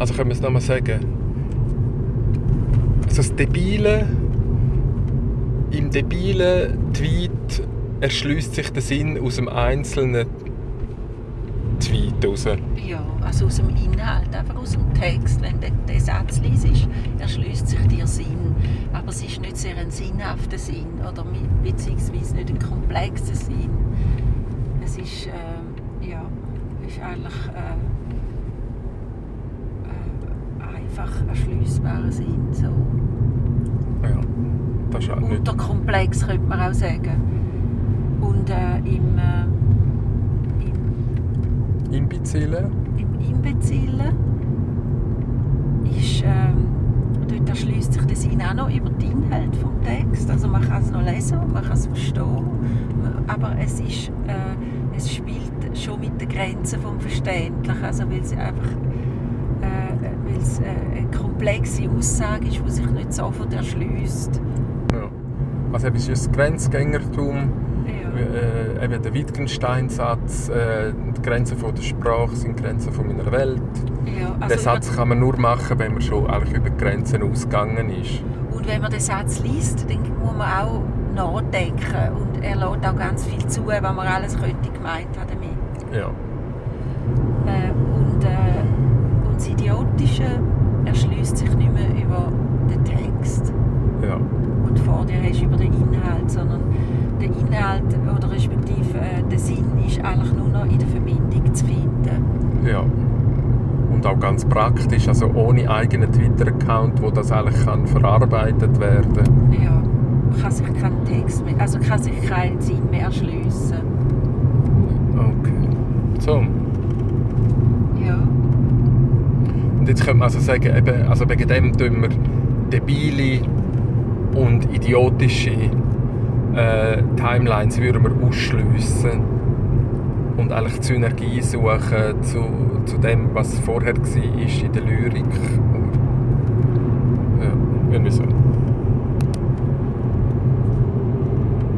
Also können wir es nochmal sagen. Also das Debile, im debilen Tweet erschließt sich der Sinn aus dem einzelnen Tweet raus. Ja, also aus dem Inhalt, einfach aus dem Text. Wenn du den Satz liest, erschließt sich dir Sinn. Aber es ist nicht sehr ein sinnhafter Sinn oder beziehungsweise nicht ein komplexer Sinn. Es ist, äh, ja, ist eigentlich äh, einfach erschliessbarer Sinn. So. Ja, das ist halt nicht... Unterkomplex könnte man auch sagen. Und äh, im, äh, im Imbezile. im Imbezile ist, ähm, dort erschließt sich der Sinn auch noch über den Inhalt vom Text. Also man kann es noch lesen, man kann es verstehen, aber es, ist, äh, es spielt schon mit den Grenzen vom Verständlichen, also weil es einfach weil es äh, eine komplexe Aussage ist, die sich nicht sofort erschließt. Ja. Also eben, ist das Grenzgängertum, Ja. äh, eben der Wittgenstein-Satz, äh, die Grenzen von der Sprache sind Grenzen von meiner Welt. Ja, Den also Satz kann man nur machen, wenn man schon eigentlich über Grenzen ausgegangen ist. Und wenn man den Satz liest, dann muss man auch nachdenken. Und er lädt auch ganz viel zu, was man alles könnte gemeint haben damit. Ja. Äh, und, äh, und das Idiotische erschließt sich nicht mehr über den Text, ja. den du vor dir hast, über den Inhalt, sondern Inhalt oder respektive äh, der Sinn ist eigentlich nur noch in der Verbindung zu finden. Ja. Und auch ganz praktisch, also ohne eigenen Twitter-Account, wo das eigentlich kann verarbeitet werden Ja, man kann sich keinen Text mehr, also kann sich keinen Sinn mehr erschliessen. Okay. So. Ja. Und jetzt könnte man also sagen, eben, also wegen dem tun wir debile und idiotische äh, Timelines würden wir ausschliessen und eigentlich die Synergie suchen zu, zu dem, was vorher war in der Lyrik. Ja, irgendwie so.